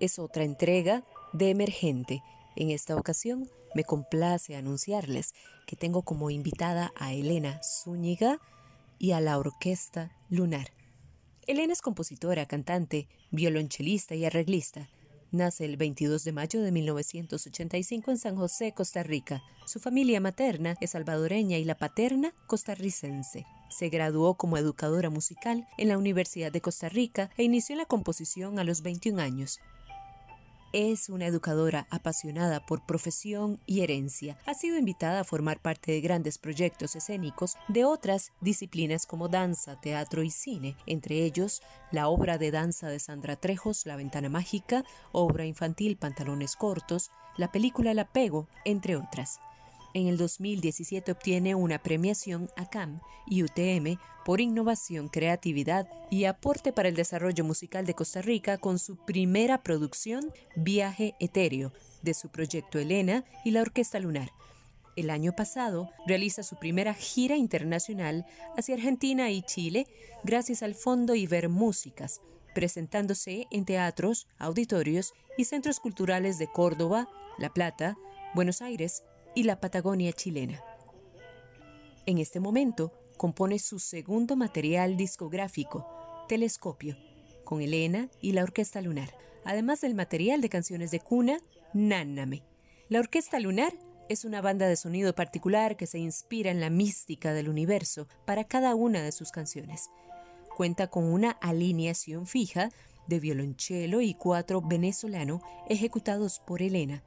es otra entrega de Emergente. En esta ocasión me complace anunciarles que tengo como invitada a Elena Zúñiga y a la Orquesta Lunar. Elena es compositora, cantante, violonchelista y arreglista. Nace el 22 de mayo de 1985 en San José, Costa Rica. Su familia materna es salvadoreña y la paterna costarricense. Se graduó como educadora musical en la Universidad de Costa Rica e inició la composición a los 21 años. Es una educadora apasionada por profesión y herencia. Ha sido invitada a formar parte de grandes proyectos escénicos de otras disciplinas como danza, teatro y cine, entre ellos la obra de danza de Sandra Trejos, La Ventana Mágica, obra infantil Pantalones Cortos, la película El Apego, entre otras. En el 2017 obtiene una premiación ACAM y UTM por innovación, creatividad y aporte para el desarrollo musical de Costa Rica con su primera producción Viaje Etéreo de su proyecto Elena y la Orquesta Lunar. El año pasado realiza su primera gira internacional hacia Argentina y Chile gracias al Fondo Ibermúsicas, presentándose en teatros, auditorios y centros culturales de Córdoba, La Plata, Buenos Aires, y la Patagonia chilena. En este momento compone su segundo material discográfico, Telescopio, con Elena y la Orquesta Lunar, además del material de canciones de cuna, Náname. La Orquesta Lunar es una banda de sonido particular que se inspira en la mística del universo para cada una de sus canciones. Cuenta con una alineación fija de violonchelo y cuatro venezolano ejecutados por Elena,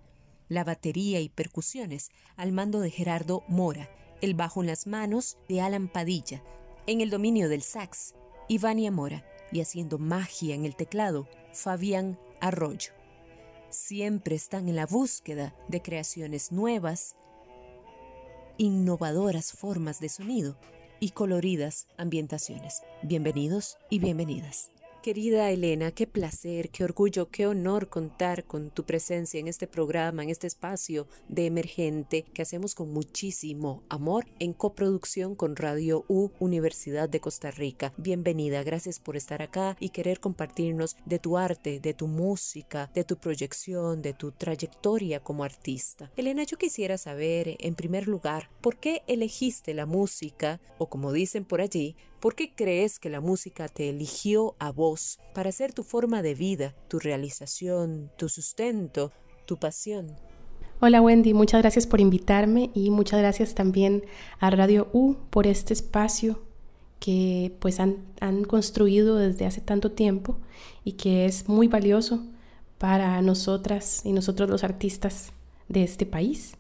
la batería y percusiones al mando de Gerardo Mora, el bajo en las manos de Alan Padilla, en el dominio del sax, Ivania Mora, y haciendo magia en el teclado, Fabián Arroyo. Siempre están en la búsqueda de creaciones nuevas, innovadoras formas de sonido y coloridas ambientaciones. Bienvenidos y bienvenidas. Querida Elena, qué placer, qué orgullo, qué honor contar con tu presencia en este programa, en este espacio de emergente que hacemos con muchísimo amor en coproducción con Radio U Universidad de Costa Rica. Bienvenida, gracias por estar acá y querer compartirnos de tu arte, de tu música, de tu proyección, de tu trayectoria como artista. Elena, yo quisiera saber, en primer lugar, ¿por qué elegiste la música o como dicen por allí, ¿Por qué crees que la música te eligió a vos para ser tu forma de vida, tu realización, tu sustento, tu pasión? Hola Wendy, muchas gracias por invitarme y muchas gracias también a Radio U por este espacio que pues han, han construido desde hace tanto tiempo y que es muy valioso para nosotras y nosotros los artistas de este país.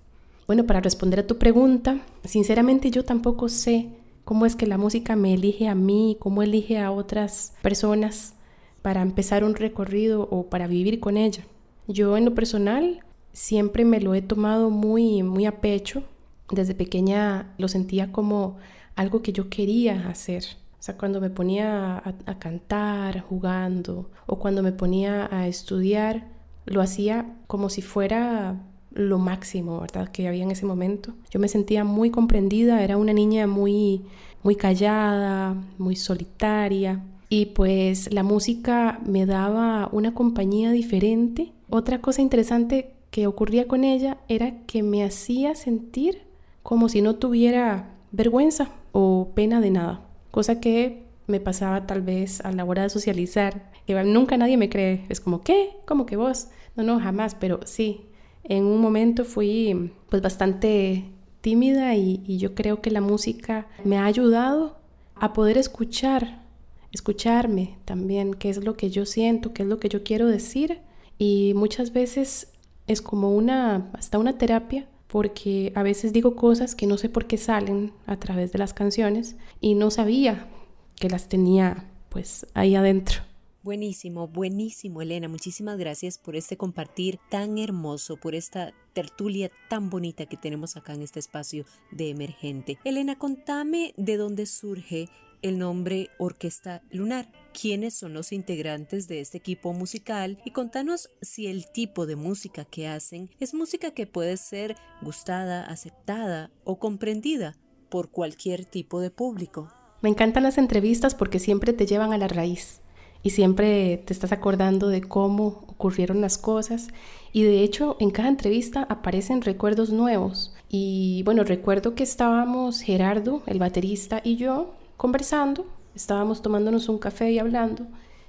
Bueno, para responder a tu pregunta, sinceramente yo tampoco sé cómo es que la música me elige a mí, cómo elige a otras personas para empezar un recorrido o para vivir con ella. Yo en lo personal siempre me lo he tomado muy muy a pecho. Desde pequeña lo sentía como algo que yo quería hacer. O sea, cuando me ponía a, a cantar, jugando, o cuando me ponía a estudiar, lo hacía como si fuera lo máximo, ¿verdad? Que había en ese momento. Yo me sentía muy comprendida, era una niña muy, muy callada, muy solitaria. Y pues la música me daba una compañía diferente. Otra cosa interesante que ocurría con ella era que me hacía sentir como si no tuviera vergüenza o pena de nada. Cosa que me pasaba tal vez a la hora de socializar. Nunca nadie me cree. Es como, ¿qué? ¿Cómo que vos? No, no, jamás, pero sí, en un momento fui pues bastante tímida y, yo creo que la música me ha ayudado a poder escuchar, escucharme también, qué es lo que yo siento, qué es lo que yo quiero decir y muchas veces es como una, hasta una terapia porque a veces digo cosas que no sé por qué salen a través de las canciones y no sabía que las tenía pues ahí adentro. Buenísimo, buenísimo, Elena. Muchísimas gracias por este compartir tan hermoso, por esta tertulia tan bonita que tenemos acá en este espacio de emergente. Elena, contame de dónde surge el nombre Orquesta Lunar. ¿Quiénes son los integrantes de este equipo musical? Y contanos si el tipo de música que hacen es música que puede ser gustada, aceptada o comprendida por cualquier tipo de público. Me encantan las entrevistas porque siempre te llevan a la raíz y siempre te estás acordando de cómo ocurrieron las cosas. Y de hecho en cada entrevista aparecen recuerdos nuevos. Y bueno recuerdo que estábamos Gerardo el baterista y yo conversando. Estábamos tomándonos un café y hablando.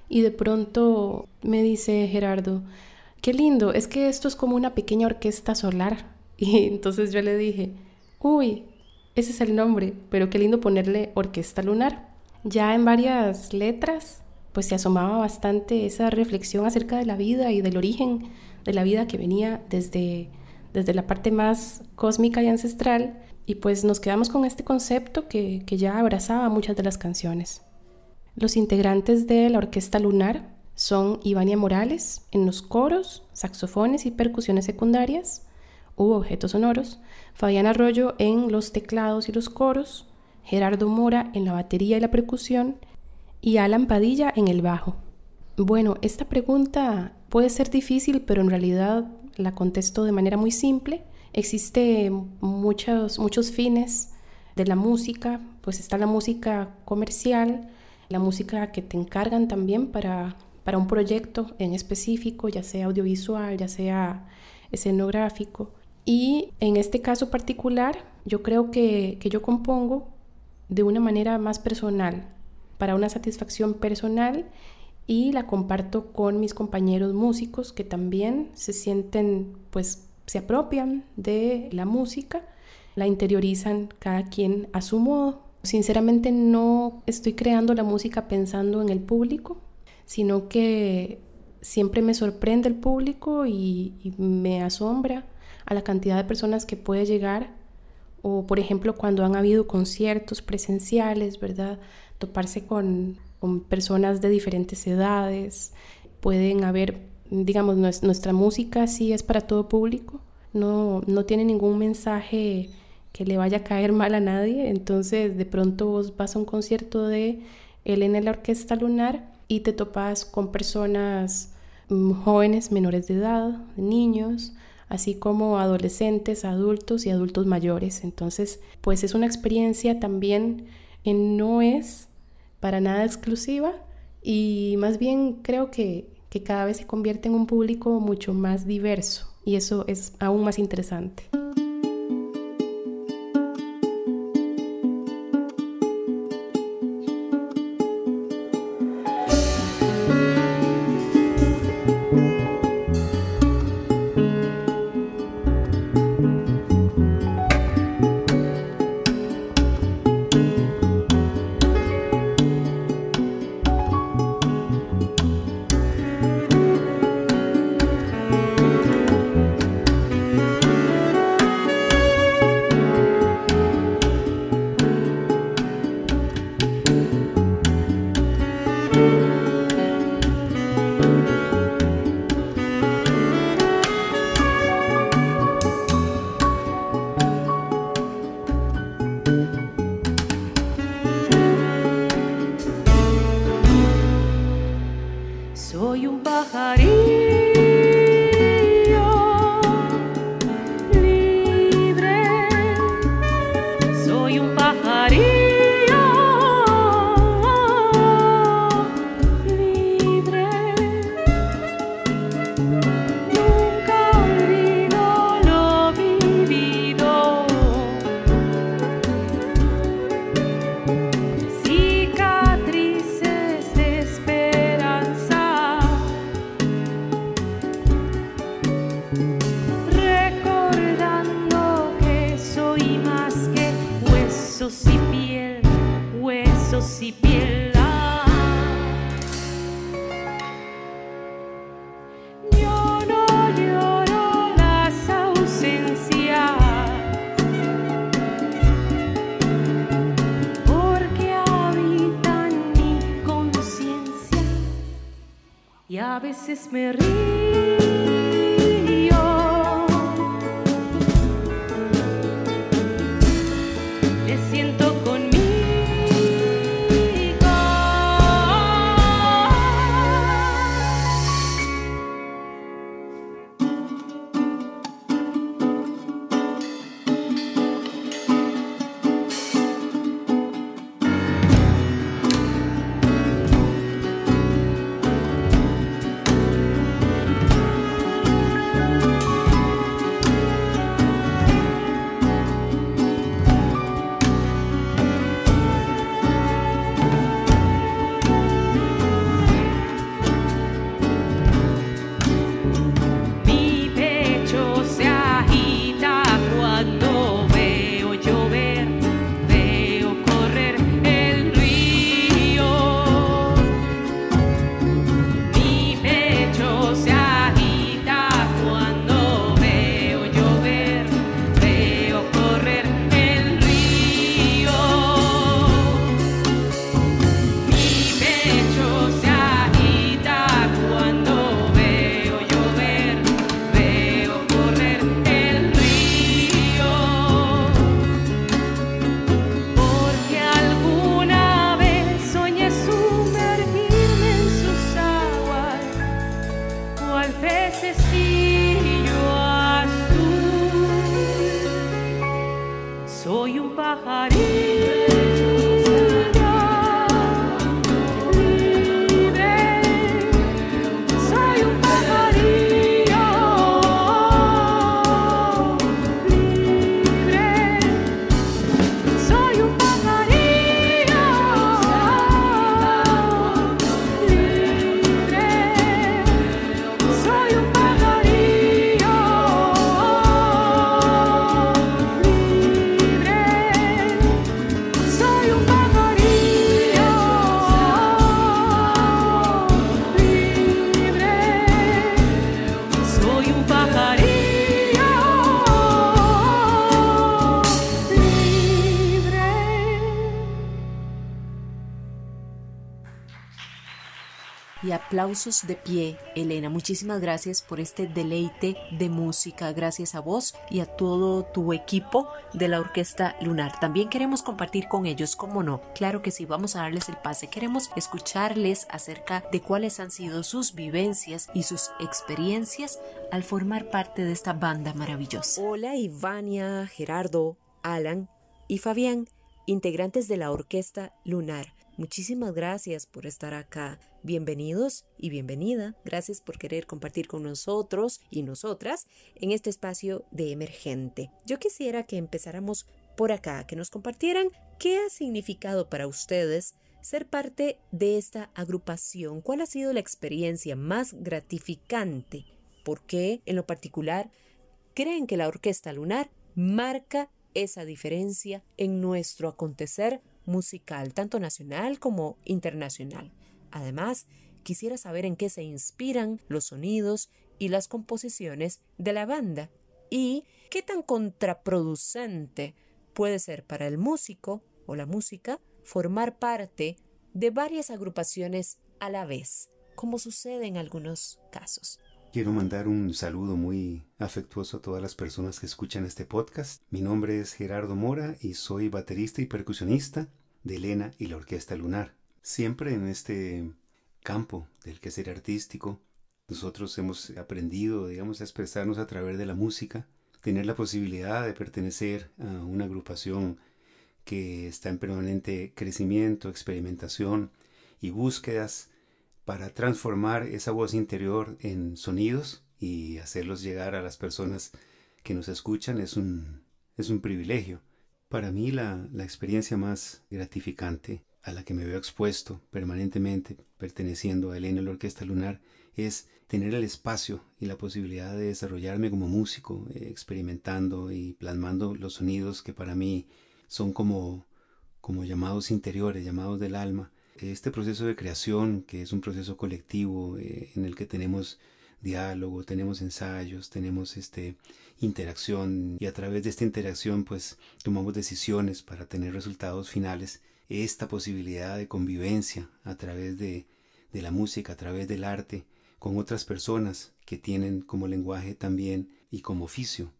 Y de pronto me dice Gerardo qué lindo es que esto es como una pequeña orquesta solar y entonces yo le dije uy ese es el nombre pero qué lindo ponerle orquesta lunar ya en varias letras pues se asomaba bastante esa reflexión acerca de la vida y del origen de la vida que venía desde, desde la parte más cósmica y ancestral, y pues nos quedamos con este concepto que, que ya abrazaba muchas de las canciones. Los integrantes de la Orquesta Lunar son Ivania Morales en los coros, saxofones y percusiones secundarias u objetos sonoros, Fabián Arroyo en los teclados y los coros, Gerardo Mora en la batería y la percusión, y Alan Padilla en el bajo. Bueno, esta pregunta puede ser difícil, pero en realidad la contesto de manera muy simple. Existe muchos, muchos fines de la música, pues está la música comercial, la música que te encargan también para, para un proyecto en específico, ya sea audiovisual, ya sea escenográfico. Y en este caso particular, yo creo que, que yo compongo de una manera más personal, para una satisfacción personal y la comparto con mis compañeros músicos que también se sienten, pues se apropian de la música, la interiorizan cada quien a su modo. Sinceramente no estoy creando la música pensando en el público, sino que siempre me sorprende el público y, me asombra a la cantidad de personas que puede llegar o por ejemplo cuando han habido conciertos presenciales, ¿verdad? Toparse con, personas de diferentes edades, pueden haber, digamos, nuestra música sí es para todo público, no, no tiene ningún mensaje que le vaya a caer mal a nadie, entonces de pronto vos vas a un concierto de él en la Orquesta Lunar y te topas con personas mm, jóvenes menores de edad, niños, así como adolescentes, adultos y adultos mayores. Entonces, pues es una experiencia también que no es para nada exclusiva y más bien creo que, que cada vez se convierte en un público mucho más diverso y eso es aún más interesante. Veces aplausos de pie, Elena. Muchísimas gracias por este deleite de música. Gracias a vos y a todo tu equipo de la Orquesta Lunar. También queremos compartir con ellos, cómo no. Claro que sí, vamos a darles el pase. Queremos escucharles acerca de cuáles han sido sus vivencias y sus experiencias al formar parte de esta banda maravillosa. Hola, Ivania, Gerardo, Alan y Fabián, integrantes de la Orquesta Lunar. Muchísimas gracias por estar acá. Bienvenidos y bienvenida. Gracias por querer compartir con nosotros y nosotras en este espacio de emergente. Yo quisiera que empezáramos por acá, que nos compartieran qué ha significado para ustedes ser parte de esta agrupación. ¿Cuál ha sido la experiencia más gratificante? ¿Por qué, en lo particular, creen que la Orquesta Lunar marca esa diferencia en nuestro acontecer musical, tanto nacional como internacional? Además, quisiera saber en qué se inspiran los sonidos y las composiciones de la banda y qué tan contraproducente puede ser para el músico o la música formar parte de varias agrupaciones a la vez, como sucede en algunos casos. Quiero mandar un saludo muy afectuoso a todas las personas que escuchan este podcast. Mi nombre es Gerardo Mora y soy baterista y percusionista de Elena y la Orquesta Lunar. Siempre en este campo del quehacer artístico, nosotros hemos aprendido, digamos, a expresarnos a través de la música, tener la posibilidad de pertenecer a una agrupación que está en permanente crecimiento, experimentación y búsquedas para transformar esa voz interior en sonidos y hacerlos llegar a las personas que nos escuchan es un, es un privilegio. Para mí la, la experiencia más gratificante a la que me veo expuesto permanentemente perteneciendo a Elena la Orquesta Lunar es tener el espacio y la posibilidad de desarrollarme como músico, eh, experimentando y plasmando los sonidos que para mí son como, como llamados interiores, llamados del alma. Este proceso de creación, que es un proceso colectivo eh, en el que tenemos diálogo, tenemos ensayos, tenemos este interacción y a través de esta interacción pues tomamos decisiones para tener resultados finales esta posibilidad de convivencia a través de, de la música, a través del arte, con otras personas que tienen como lenguaje también y como oficio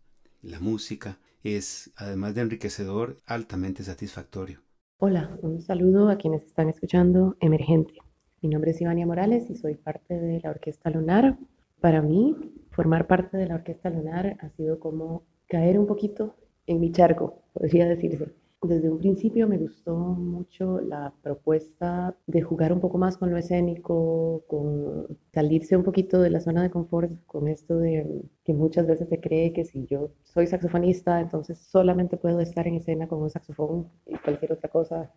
la música es, además de enriquecedor, altamente satisfactorio. Hola, un saludo a quienes están escuchando Emergente. Mi nombre es Ivania Morales y soy parte de la Orquesta Lunar. Para mí, formar parte de la Orquesta Lunar ha sido como caer un poquito en mi charco, podría decirse. Desde un principio me gustó mucho la propuesta de jugar un poco más con lo escénico, con salirse un poquito de la zona de confort, con esto de que muchas veces se cree que si yo soy saxofonista, entonces solamente puedo estar en escena con un saxofón y cualquier otra cosa.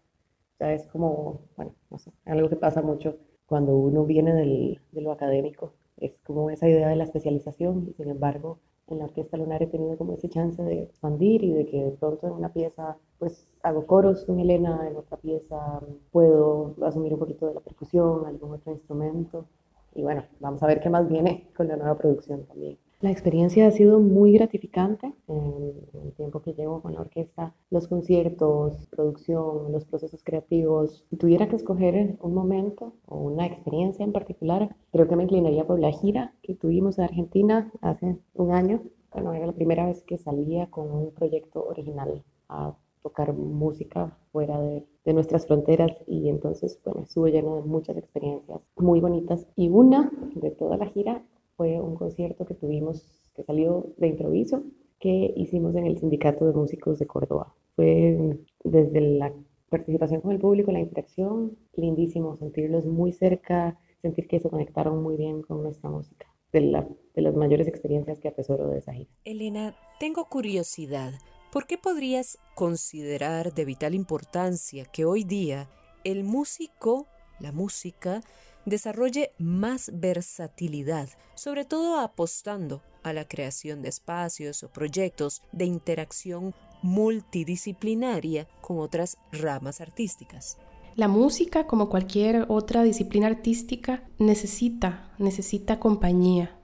Ya es como, bueno, no sé, algo que pasa mucho cuando uno viene del, de lo académico. Es como esa idea de la especialización y sin embargo en la Orquesta Lunar he tenido como ese chance de expandir y de que de pronto en una pieza pues hago coros con Elena, en otra pieza puedo asumir un poquito de la percusión, algún otro instrumento y bueno, vamos a ver qué más viene con la nueva producción también. La experiencia ha sido muy gratificante en el tiempo que llevo con la orquesta, los conciertos, producción, los procesos creativos. Si tuviera que escoger un momento o una experiencia en particular, creo que me inclinaría por la gira que tuvimos en Argentina hace un año. Bueno, era la primera vez que salía con un proyecto original a tocar música fuera de, de, nuestras fronteras y entonces, bueno, estuvo lleno de muchas experiencias muy bonitas y una de toda la gira fue un concierto que tuvimos, que salió de improviso, que hicimos en el Sindicato de Músicos de Córdoba. Fue desde la participación con el público, la interacción, lindísimo sentirlos muy cerca, sentir que se conectaron muy bien con nuestra música. De, la, de las mayores experiencias que atesoro de esa gira. Elena, tengo curiosidad. ¿Por qué podrías considerar de vital importancia que hoy día el músico, la música, desarrolle más versatilidad, sobre todo apostando a la creación de espacios o proyectos de interacción multidisciplinaria con otras ramas artísticas. La música, como cualquier otra disciplina artística, necesita, necesita compañía.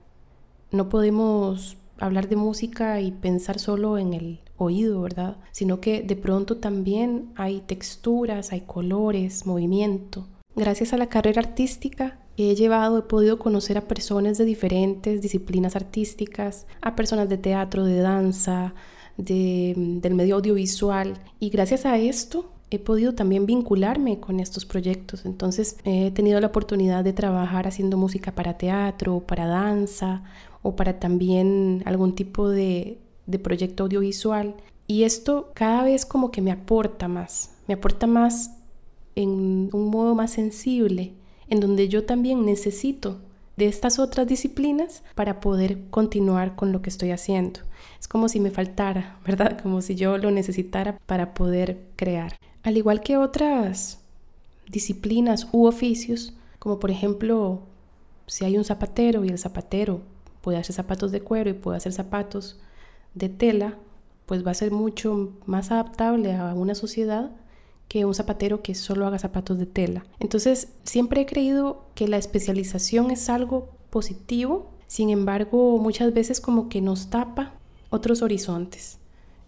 No podemos hablar de música y pensar solo en el oído, ¿verdad? Sino que de pronto también hay texturas, hay colores, movimiento, Gracias a la carrera artística que he llevado he podido conocer a personas de diferentes disciplinas artísticas, a personas de teatro, de danza, del medio audiovisual y gracias a esto he podido también vincularme con estos proyectos. Entonces he tenido la oportunidad de trabajar haciendo música para teatro, para danza o para también algún tipo de, de proyecto audiovisual. Y esto cada vez como que me aporta más, me aporta más en un modo más sensible, en donde yo también necesito de estas otras disciplinas para poder continuar con lo que estoy haciendo. Es como si me faltara, ¿verdad? Como si yo lo necesitara para poder crear. Al igual que otras disciplinas u oficios, como por ejemplo, si hay un zapatero y el zapatero puede hacer zapatos de cuero y puede hacer zapatos de tela, pues va a ser mucho más adaptable a una sociedad que un zapatero que solo haga zapatos de tela. Entonces, siempre he creído que la especialización es algo positivo, sin embargo, muchas veces como que nos tapa otros horizontes.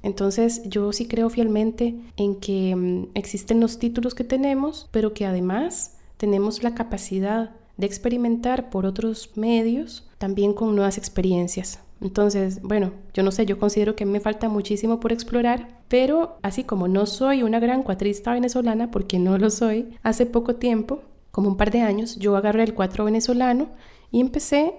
Entonces, yo sí creo fielmente en que mm, existen los títulos que tenemos, pero que además tenemos la capacidad de experimentar por otros medios, también con nuevas experiencias. Entonces, bueno, yo no sé, yo considero que me falta muchísimo por explorar, pero así como no soy una gran cuatrista venezolana, porque no lo soy, hace poco tiempo, como un par de años, yo agarré el cuatro venezolano y empecé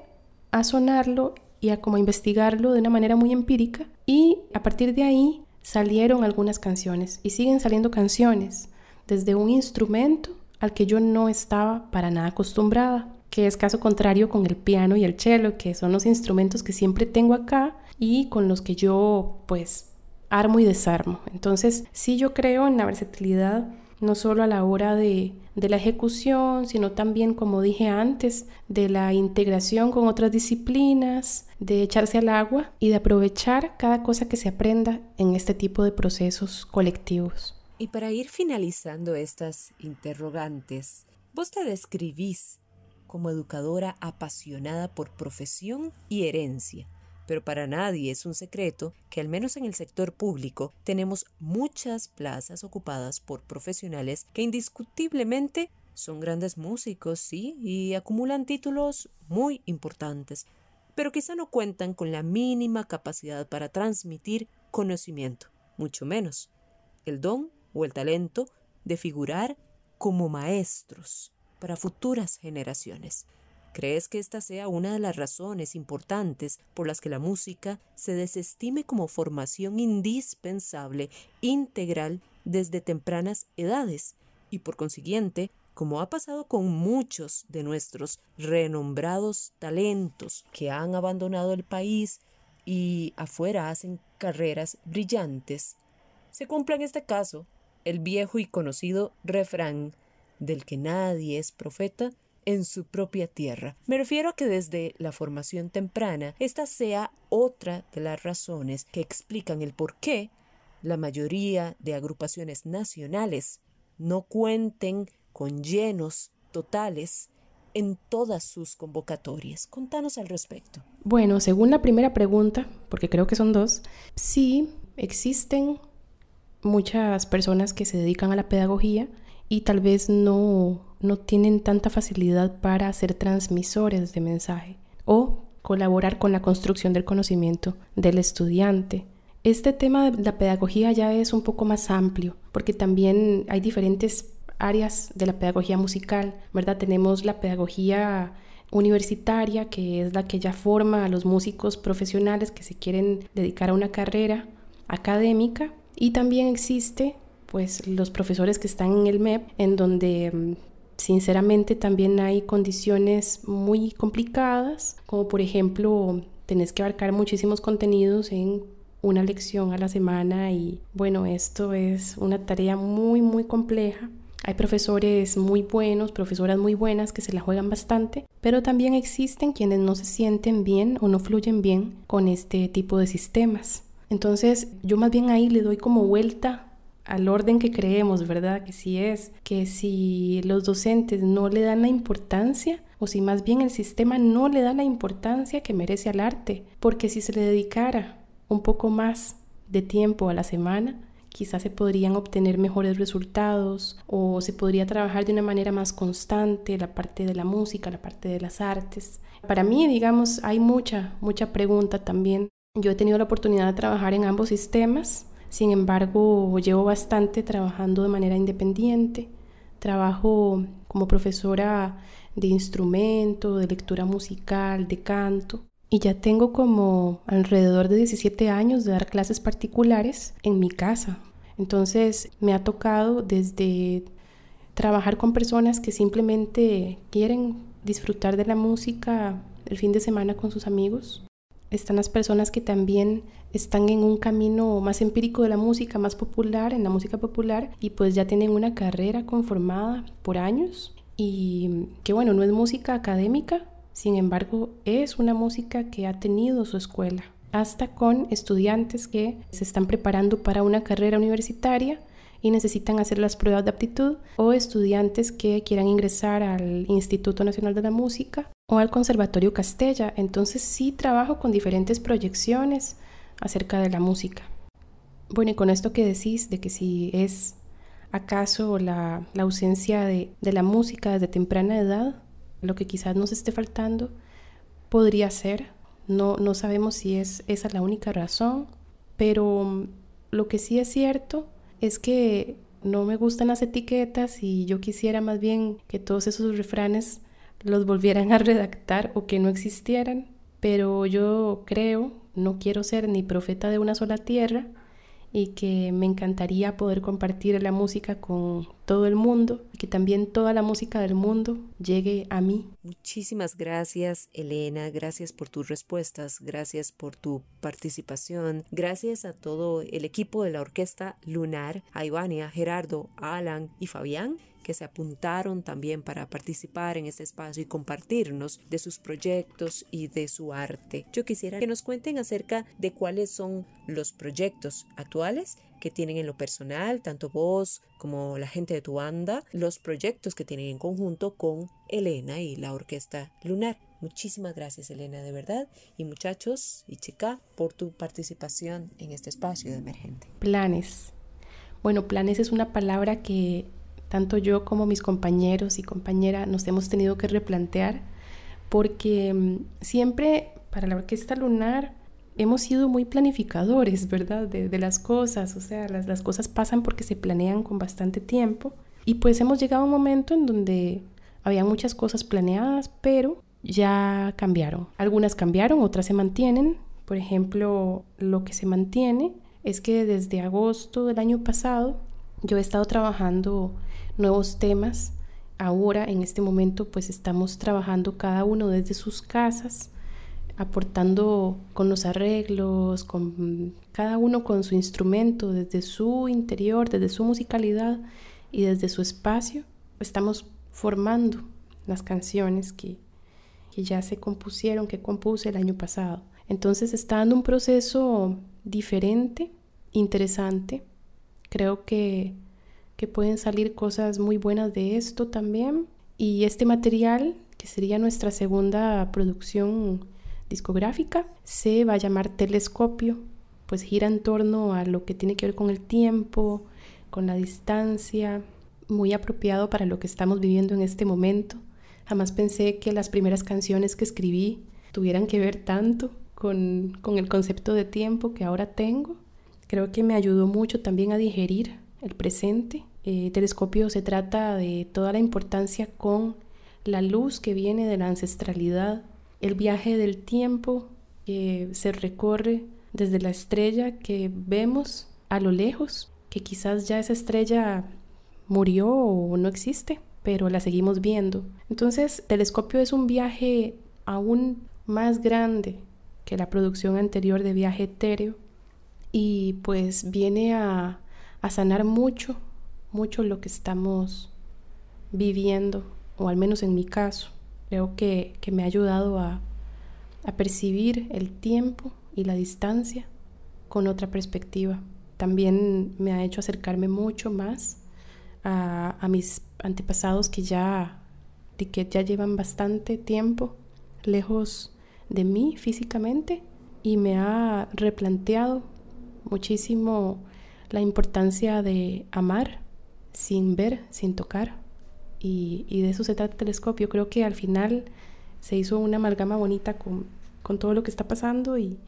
a sonarlo y a como investigarlo de una manera muy empírica y a partir de ahí salieron algunas canciones y siguen saliendo canciones desde un instrumento al que yo no estaba para nada acostumbrada que es caso contrario con el piano y el cello, que son los instrumentos que siempre tengo acá y con los que yo pues armo y desarmo. Entonces sí yo creo en la versatilidad no solo a la hora de, de, la ejecución, sino también, como dije antes, de la integración con otras disciplinas, de echarse al agua y de aprovechar cada cosa que se aprenda en este tipo de procesos colectivos. Y para ir finalizando estas interrogantes, vos te describís como educadora apasionada por profesión y herencia. Pero para nadie es un secreto que al menos en el sector público tenemos muchas plazas ocupadas por profesionales que indiscutiblemente Son grandes músicos, sí, y acumulan títulos muy importantes, pero quizá no cuentan con la mínima capacidad para transmitir conocimiento, mucho menos el don o el talento de figurar como maestros para futuras generaciones. ¿Crees que esta sea una de las razones importantes por las que la música se desestime como formación indispensable, integral, desde tempranas edades? Y por consiguiente, como ha pasado con muchos de nuestros renombrados talentos que han abandonado el país y afuera hacen carreras brillantes, se cumpla en este caso el viejo y conocido refrán del que nadie es profeta en su propia tierra. Me refiero a que desde la formación temprana, esta sea otra de las razones que explican el por qué la mayoría de agrupaciones nacionales no cuenten con llenos totales en todas sus convocatorias. Contanos al respecto. Bueno, según la primera pregunta, porque creo que son dos, sí existen muchas personas que se dedican a la pedagogía y tal vez no, no tienen tanta facilidad para ser transmisores de mensaje o colaborar con la construcción del conocimiento del estudiante. Este tema de la pedagogía ya es un poco más amplio porque también hay diferentes áreas de la pedagogía musical, ¿verdad? Tenemos la pedagogía universitaria, que es la que ya forma a los músicos profesionales que se quieren dedicar a una carrera académica, y también existe pues los profesores que están en el MEP, en donde mm, sinceramente también hay condiciones muy complicadas, como por ejemplo tenés que abarcar muchísimos contenidos en una lección a la semana y bueno, esto es una tarea muy muy compleja. Hay profesores muy buenos, profesoras muy buenas que se la juegan bastante, pero también existen quienes no se sienten bien o no fluyen bien con este tipo de sistemas. Entonces yo más bien ahí le doy como vuelta al orden que creemos, ¿verdad? Que si es que si los docentes no le dan la importancia o si más bien el sistema no le da la importancia que merece al arte, porque si se le dedicara un poco más de tiempo a la semana, quizás se podrían obtener mejores resultados o se podría trabajar de una manera más constante la parte de la música, la parte de las artes. Para mí, digamos, hay mucha, mucha pregunta también. Yo he tenido la oportunidad de trabajar en ambos sistemas sin embargo, llevo bastante trabajando de manera independiente. Trabajo como profesora de instrumento, de lectura musical, de canto. Y ya tengo como alrededor de 17 años de dar clases particulares en mi casa. Entonces me ha tocado desde trabajar con personas que simplemente quieren disfrutar de la música el fin de semana con sus amigos, están las personas que también están en un camino más empírico de la música, más popular, en la música popular, y pues ya tienen una carrera conformada por años y que bueno, no es música académica, sin embargo es una música que ha tenido su escuela, hasta con estudiantes que se están preparando para una carrera universitaria y necesitan hacer las pruebas de aptitud o estudiantes que quieran ingresar al Instituto Nacional de la Música o al Conservatorio Castella. Entonces sí trabajo con diferentes proyecciones acerca de la música. Bueno, y con esto que decís de que si es acaso la, ausencia de, la música desde temprana edad, lo que quizás nos esté faltando, podría ser. No, no sabemos si es esa la única razón, pero lo que sí es cierto es que no me gustan las etiquetas y yo quisiera más bien que todos esos refranes los volvieran a redactar o que no existieran, pero yo creo, no quiero ser ni profeta de una sola tierra, y que me encantaría poder compartir la música con todo el mundo que también toda la música del mundo llegue a mí. Muchísimas gracias Elena, gracias por tus respuestas, gracias por tu participación, gracias a todo el equipo de la Orquesta Lunar, a Ivania, Gerardo, Alan y Fabián que se apuntaron también para participar en este espacio y compartirnos de sus proyectos y de su arte. Yo quisiera que nos cuenten acerca de cuáles son los proyectos actuales que tienen en lo personal, tanto vos como la gente de tu banda, los proyectos que tienen en conjunto con Elena y la Orquesta Lunar. Muchísimas gracias Elena, de verdad. Y muchachos y chica, por tu participación en este espacio de emergente. Planes. Bueno, planes es una palabra que tanto yo como mis compañeros y compañera nos hemos tenido que replantear porque mm, siempre para la orquesta lunar hemos sido muy planificadores, ¿verdad? De, las cosas, o sea, las, las cosas pasan porque se planean con bastante tiempo y pues hemos llegado a un momento en donde había muchas cosas planeadas, pero ya cambiaron. Algunas cambiaron, otras se mantienen. Por ejemplo, lo que se mantiene es que desde agosto del año pasado yo he estado trabajando nuevos temas. Ahora, en este momento, pues estamos trabajando cada uno desde sus casas, aportando con los arreglos, con cada uno con su instrumento, desde su interior, desde su musicalidad y desde su espacio. Estamos formando las canciones que, que ya se compusieron, que compuse el año pasado. Entonces está dando un proceso diferente, interesante. Creo que que pueden salir cosas muy buenas de esto también. Y este material, que sería nuestra segunda producción discográfica, se va a llamar Telescopio, pues gira en torno a lo que tiene que ver con el tiempo, con la distancia, muy apropiado para lo que estamos viviendo en este momento. Jamás pensé que las primeras canciones que escribí tuvieran que ver tanto con, con el concepto de tiempo que ahora tengo. Creo que me ayudó mucho también a digerir el presente. Eh, telescopio se trata de toda la importancia con la luz que viene de la ancestralidad, el viaje del tiempo que se recorre desde la estrella que vemos a lo lejos, que quizás ya esa estrella murió o no existe, pero la seguimos viendo. Entonces, Telescopio es un viaje aún más grande que la producción anterior de Viaje Etéreo y pues viene a a sanar mucho, mucho lo que estamos viviendo, o al menos en mi caso. Creo que, me ha ayudado a, percibir el tiempo y la distancia con otra perspectiva. También me ha hecho acercarme mucho más a, a mis antepasados que ya, que ya llevan bastante tiempo lejos de mí físicamente y me ha replanteado muchísimo la importancia de amar sin ver, sin tocar. Y, de eso se trata el telescopio. Creo que al final se hizo una amalgama bonita con, todo lo que está pasando y,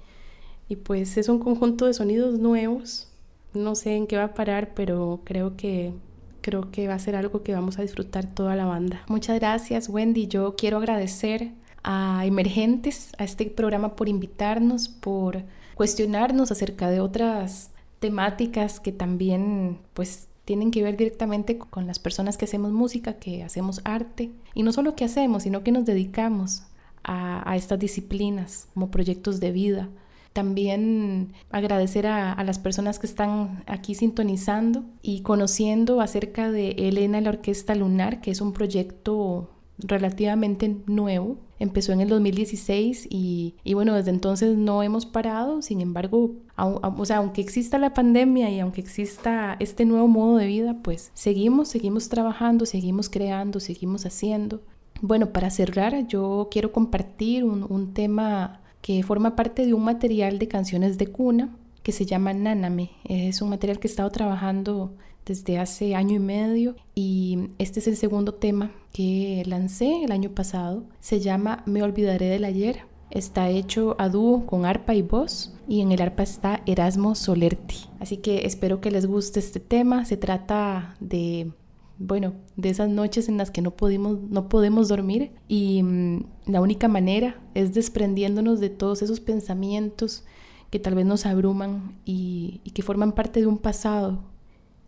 y pues es un conjunto de sonidos nuevos. No sé en qué va a parar, pero creo que creo que va a ser algo que vamos a disfrutar toda la banda. Muchas gracias, Wendy. Yo quiero agradecer a Emergentes, a este programa por invitarnos, por cuestionarnos acerca de otras temáticas que también pues tienen que ver directamente con las personas que hacemos música, que hacemos arte, y no solo que hacemos, sino que nos dedicamos a, estas disciplinas como proyectos de vida. También agradecer a, a, las personas que están aquí sintonizando y conociendo acerca de Elena la Orquesta Lunar, que es un proyecto relativamente nuevo. Empezó en el 2016 y, bueno, desde entonces no hemos parado. Sin embargo, o sea, aunque exista la pandemia y aunque exista este nuevo modo de vida, pues seguimos, seguimos trabajando, seguimos creando, seguimos haciendo. Bueno, para cerrar, yo quiero compartir un, un tema que forma parte de un material de canciones de cuna que se llama Náname. Es un material que he estado trabajando desde hace año y medio y este es el segundo tema que lancé el año pasado. Se llama Me olvidaré del ayer. Está hecho a dúo con arpa y voz y en el arpa está Erasmo Solerti. Así que espero que les guste este tema. Se trata de bueno, de esas noches en las que no, podemos, no podemos dormir y mm, la única manera es desprendiéndonos de todos esos pensamientos que tal vez nos abruman y que forman parte de un pasado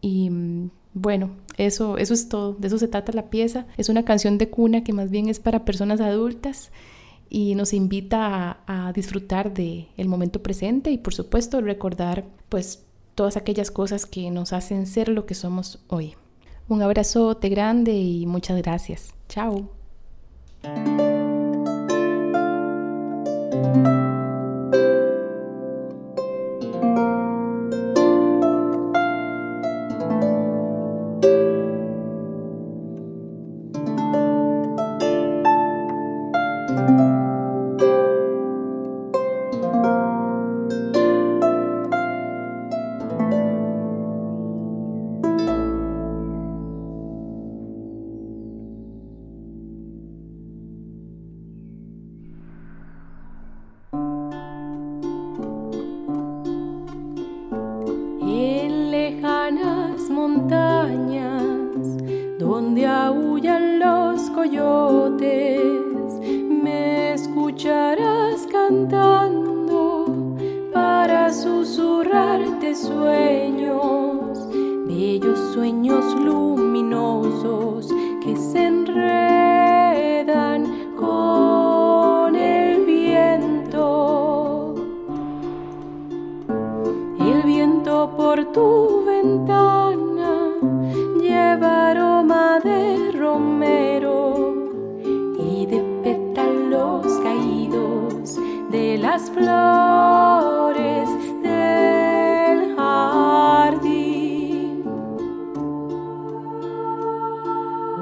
y mm, bueno, eso, eso es todo, de eso se trata la pieza. Es una canción de cuna que más bien es para personas adultas y nos invita a, disfrutar del el momento presente y por supuesto recordar pues todas aquellas cosas que nos hacen ser lo que somos hoy. Un abrazote grande y muchas gracias. Chao.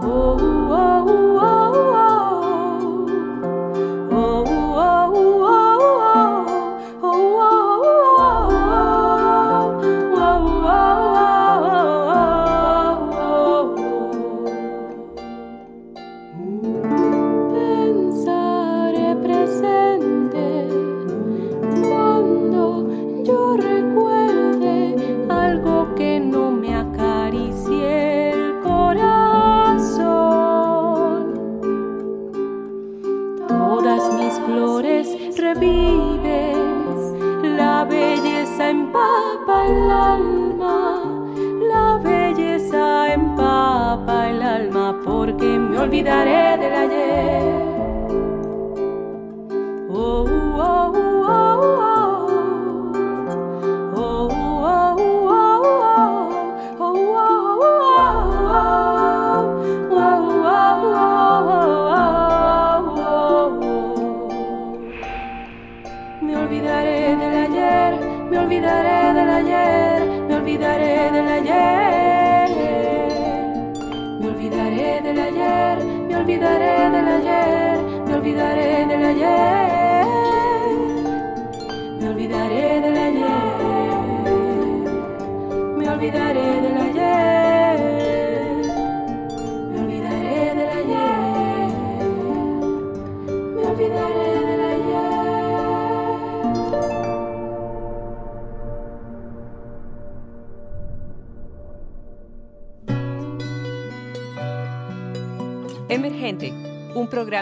oh, oh, oh. oh.